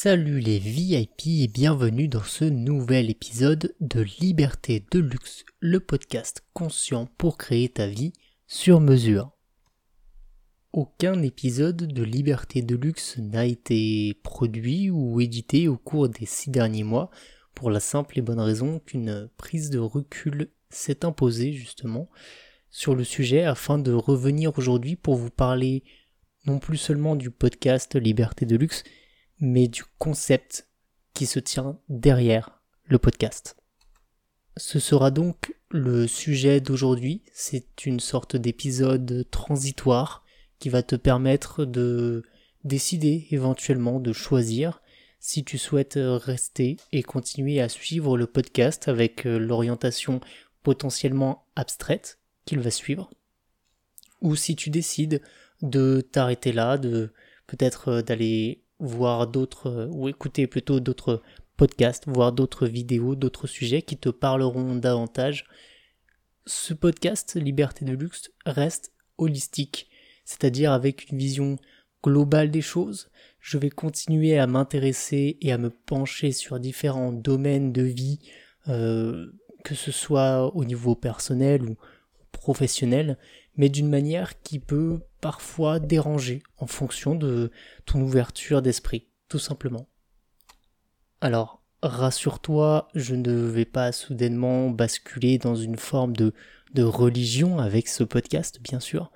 Salut les VIP et bienvenue dans ce nouvel épisode de Liberté de Luxe, le podcast conscient pour créer ta vie sur mesure. Aucun épisode de Liberté de Luxe n'a été produit ou édité au cours des six derniers mois pour la simple et bonne raison qu'une prise de recul s'est imposée justement sur le sujet afin de revenir aujourd'hui pour vous parler non plus seulement du podcast Liberté de Luxe, mais du concept qui se tient derrière le podcast. Ce sera donc le sujet d'aujourd'hui. C'est une sorte d'épisode transitoire qui va te permettre de décider éventuellement de choisir si tu souhaites rester et continuer à suivre le podcast avec euh, l'orientation potentiellement abstraite qu'il va suivre, ou si tu décides de t'arrêter là, de peut-être euh, d'aller voir d'autres, euh, ou écouter plutôt d'autres podcasts, voir d'autres vidéos, d'autres sujets qui te parleront davantage. Ce podcast, Liberté de Luxe, reste holistique, c'est-à-dire avec une vision globale des choses. Je vais continuer à m'intéresser et à me pencher sur différents domaines de vie, euh, que ce soit au niveau personnel ou professionnel, mais d'une manière qui peut parfois déranger en fonction de ton ouverture d'esprit, tout simplement. Alors, rassure-toi, je ne vais pas soudainement basculer dans une forme de, de religion avec ce podcast, bien sûr,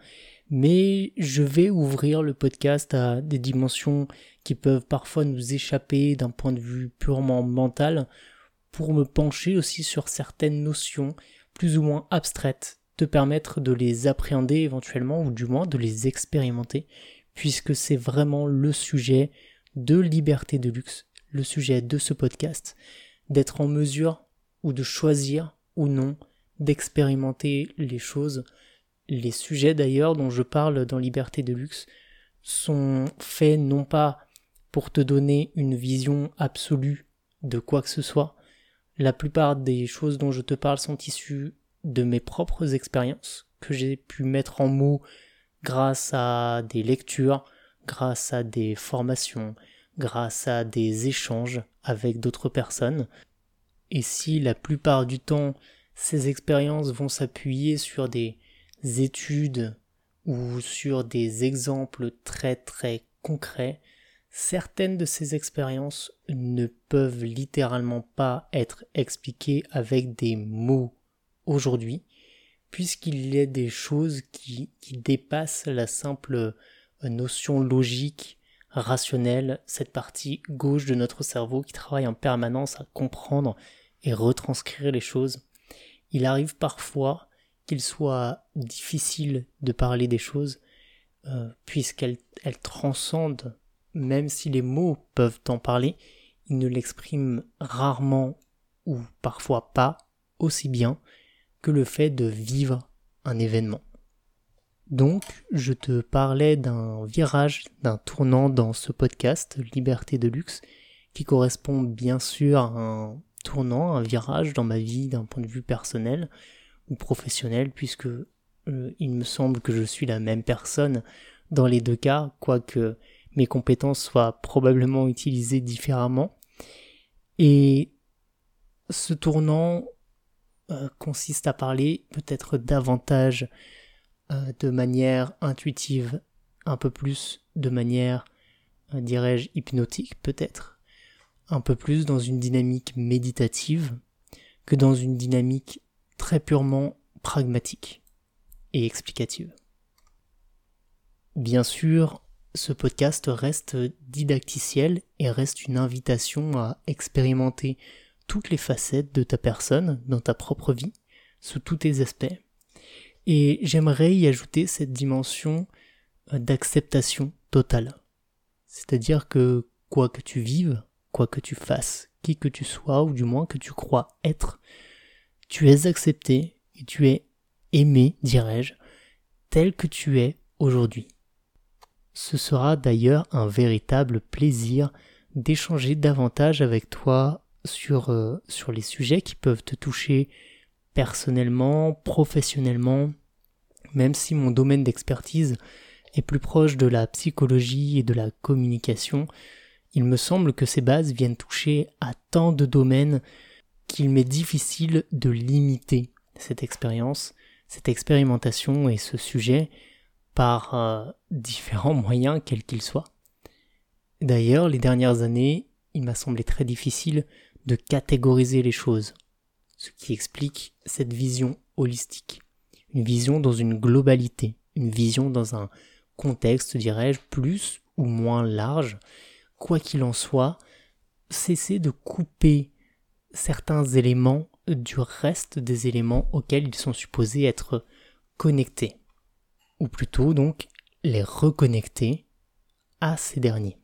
mais je vais ouvrir le podcast à des dimensions qui peuvent parfois nous échapper d'un point de vue purement mental pour me pencher aussi sur certaines notions plus ou moins abstraites permettre de les appréhender éventuellement ou du moins de les expérimenter puisque c'est vraiment le sujet de liberté de luxe, le sujet de ce podcast, d'être en mesure ou de choisir ou non d'expérimenter les choses. Les sujets d'ailleurs dont je parle dans Liberté de luxe sont faits non pas pour te donner une vision absolue de quoi que ce soit. La plupart des choses dont je te parle sont issues de mes propres expériences que j'ai pu mettre en mots grâce à des lectures, grâce à des formations, grâce à des échanges avec d'autres personnes. Et si la plupart du temps ces expériences vont s'appuyer sur des études ou sur des exemples très très concrets, certaines de ces expériences ne peuvent littéralement pas être expliquées avec des mots aujourd'hui, puisqu'il y a des choses qui, dépassent la simple euh, notion logique, rationnelle, cette partie gauche de notre cerveau qui travaille en permanence à comprendre et retranscrire les choses. Il arrive parfois qu'il soit difficile de parler des choses, euh, puisqu'elles elles transcendent, même si les mots peuvent en parler, ils ne l'expriment rarement ou parfois pas aussi bien que le fait de vivre un événement. Donc, je te parlais d'un virage, d'un tournant dans ce podcast, Liberté de luxe, qui correspond bien sûr à un tournant, un virage dans ma vie d'un point de vue personnel ou professionnel, puisque euh, il me semble que je suis la même personne dans les deux cas, quoique mes compétences soient probablement utilisées différemment. Et ce tournant euh, consiste à parler peut-être davantage euh, de manière intuitive, un peu plus de manière, euh, dirais-je, hypnotique peut-être, un peu plus dans une dynamique méditative que dans une dynamique très purement pragmatique et explicative. Bien sûr, ce podcast reste didacticiel et reste une invitation à expérimenter toutes les facettes de ta personne dans ta propre vie, sous tous tes aspects. Et j'aimerais y ajouter cette dimension euh, d'acceptation totale. C'est-à-dire que quoi que tu vives, quoi que tu fasses, qui que tu sois, ou du moins que tu crois être, tu es accepté et tu es aimé, dirais-je, tel que tu es aujourd'hui. Ce sera d'ailleurs un véritable plaisir d'échanger davantage avec toi sur, euh, sur les sujets qui peuvent te toucher personnellement, professionnellement, même si mon domaine d'expertise est plus proche de la psychologie et de la communication, il me semble que ces bases viennent toucher à tant de domaines qu'il m'est difficile de limiter cette expérience, cette expérimentation et ce sujet par euh, différents moyens, quels qu'ils soient. D'ailleurs, les dernières années, il m'a semblé très difficile de catégoriser les choses, ce qui explique cette vision holistique, une vision dans une globalité, une vision dans un contexte, dirais-je, plus ou moins large. Quoi qu'il en soit, cesser de couper certains éléments du reste des éléments auxquels ils sont supposés être connectés, ou plutôt donc les reconnecter à ces derniers,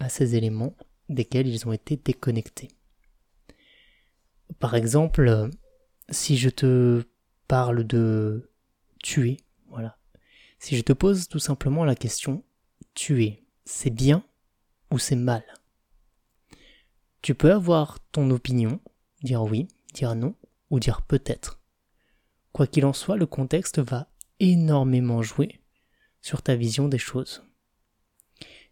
à ces éléments desquels ils ont été déconnectés. Par exemple, si je te parle de tuer, voilà. Si je te pose tout simplement la question tuer, c'est bien ou c'est mal? Tu peux avoir ton opinion, dire oui, dire non ou dire peut-être. Quoi qu'il en soit, le contexte va énormément jouer sur ta vision des choses.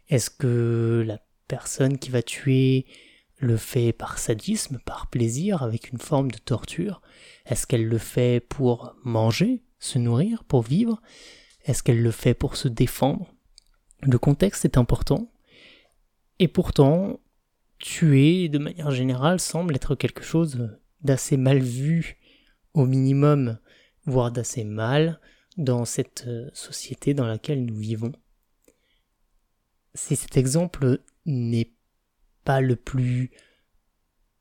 Est-ce que la personne qui va tuer le fait par sadisme, par plaisir, avec une forme de torture? Est-ce qu'elle le fait pour manger, se nourrir, pour vivre? Est-ce qu'elle le fait pour se défendre? Le contexte est important. Et pourtant, tuer, de manière générale, semble être quelque chose d'assez mal vu, au minimum, voire d'assez mal, dans cette euh, société dans laquelle nous vivons. Si cet exemple n'est pas le plus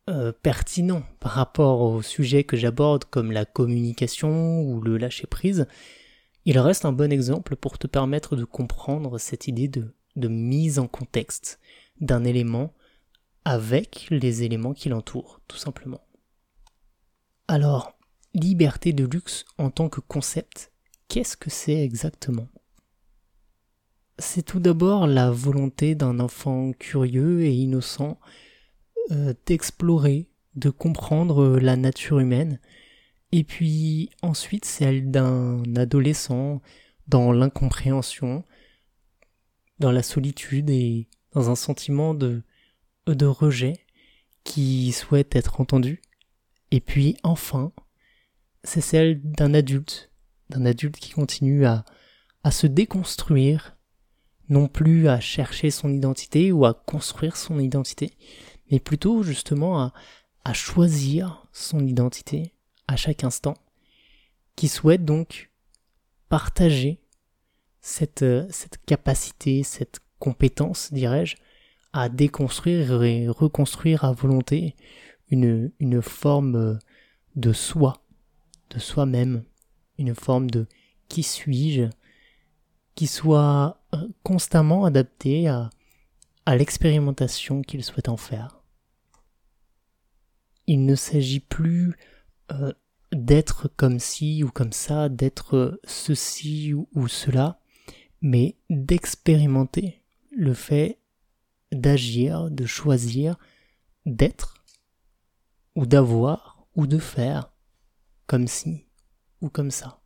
euh, pertinent par rapport au sujet que j'aborde comme la communication ou le lâcher prise, il reste un bon exemple pour te permettre de comprendre cette idée de, de mise en contexte d'un élément avec les éléments qui l'entourent, tout simplement. Alors, liberté de luxe en tant que concept, qu'est-ce que c'est exactement? C'est tout d'abord la volonté d'un enfant curieux et innocent euh, d'explorer, de comprendre la nature humaine, et puis ensuite celle d'un adolescent dans l'incompréhension, dans la solitude et dans un sentiment de, de rejet qui souhaite être entendu. Et puis enfin, c'est celle d'un adulte, d'un adulte qui continue à, à se déconstruire non plus à chercher son identité ou à construire son identité, mais plutôt justement à, choisir son identité à chaque instant, qui souhaite donc partager cette, euh, cette capacité, cette compétence, dirais-je, à déconstruire et reconstruire à volonté une, une forme de soi, de soi-même, une forme de qui suis-je, qui soit euh, constamment adapté à, l'expérimentation qu'il souhaite en faire. Il ne s'agit plus euh, d'être comme ci ou comme ça, d'être ceci ou, ou cela, mais d'expérimenter le fait d'agir, de choisir, d'être, ou d'avoir, ou de faire, comme ci ou comme ça.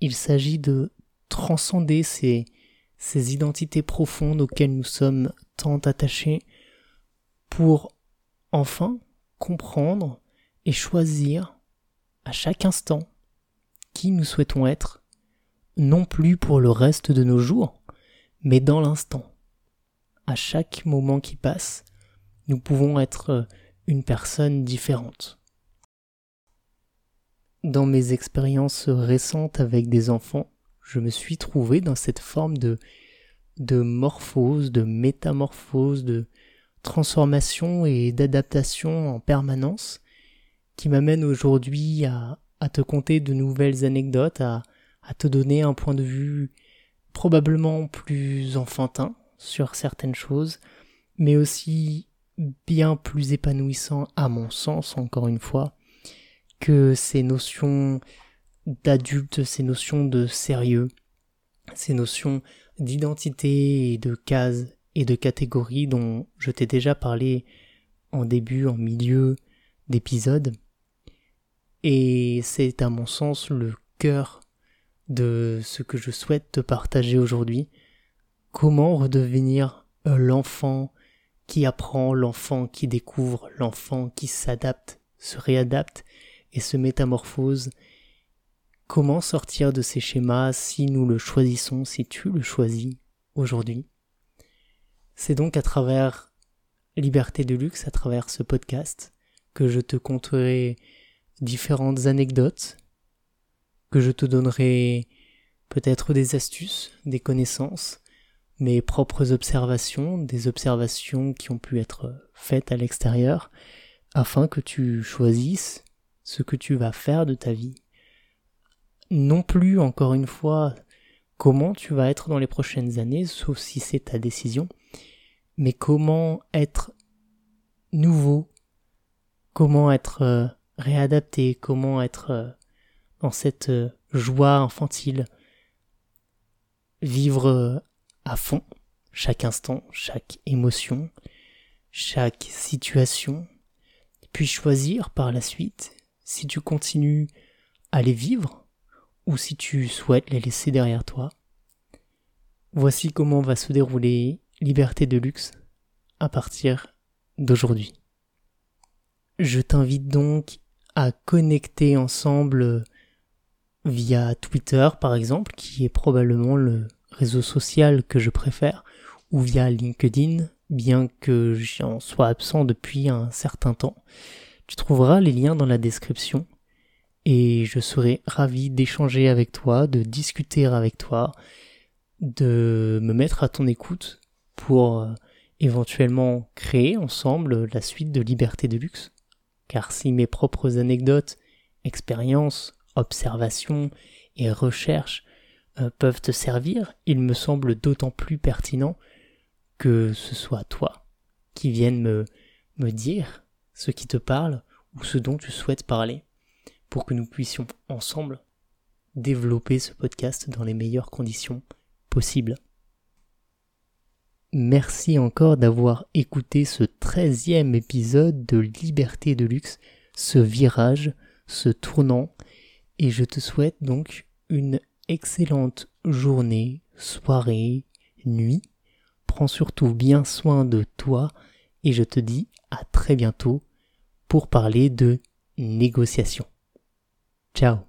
Il s'agit de transcender ces, identités profondes auxquelles nous sommes tant attachés pour enfin comprendre et choisir à chaque instant qui nous souhaitons être, non plus pour le reste de nos jours, mais dans l'instant. À chaque moment qui passe, nous pouvons être une personne différente dans mes expériences récentes avec des enfants, je me suis trouvé dans cette forme de, morphose, de métamorphose, de transformation et d'adaptation en permanence qui m'amène aujourd'hui à, te conter de nouvelles anecdotes, à te donner un point de vue probablement plus enfantin sur certaines choses, mais aussi bien plus épanouissant à mon sens, encore une fois, que ces notions d'adulte, ces notions de sérieux, ces notions d'identité et de cases et de catégories dont je t'ai déjà parlé en début, en milieu d'épisode. Et c'est à mon sens le cœur de ce que je souhaite te partager aujourd'hui. Comment redevenir euh, l'enfant qui apprend, l'enfant qui découvre, l'enfant qui s'adapte, se réadapte et se métamorphose. Comment sortir de ces schémas si nous le choisissons, si tu le choisis aujourd'hui? C'est donc à travers Liberté de luxe, à travers ce podcast, que je te conterai différentes anecdotes, que je te donnerai peut-être des astuces, des connaissances, mes propres observations, des observations qui ont pu être faites à l'extérieur, afin que tu choisisses ce que tu vas faire de ta vie. Non plus, encore une fois, comment tu vas être dans les prochaines années, sauf si c'est ta décision, mais comment être nouveau, comment être euh, réadapté, comment être euh, dans cette euh, joie infantile, vivre à fond chaque instant, chaque émotion, chaque situation, puis choisir par la suite si tu continues à les vivre ou si tu souhaites les laisser derrière toi. Voici comment va se dérouler Liberté de luxe à partir d'aujourd'hui. Je t'invite donc à connecter ensemble via Twitter par exemple, qui est probablement le réseau social que je préfère, ou via LinkedIn, bien que j'en sois absent depuis un certain temps. Tu trouveras les liens dans la description et je serai ravi d'échanger avec toi, de discuter avec toi, de me mettre à ton écoute pour euh, éventuellement créer ensemble la suite de Liberté de Luxe. Car si mes propres anecdotes, expériences, observations et recherches euh, peuvent te servir, il me semble d'autant plus pertinent que ce soit toi qui vienne me, me dire ce qui te parle ou ce dont tu souhaites parler pour que nous puissions ensemble développer ce podcast dans les meilleures conditions possibles. Merci encore d'avoir écouté ce treizième épisode de Liberté de Luxe, ce virage, ce tournant, et je te souhaite donc une excellente journée, soirée, nuit. Prends surtout bien soin de toi et je te dis à très bientôt pour parler de négociation. Ciao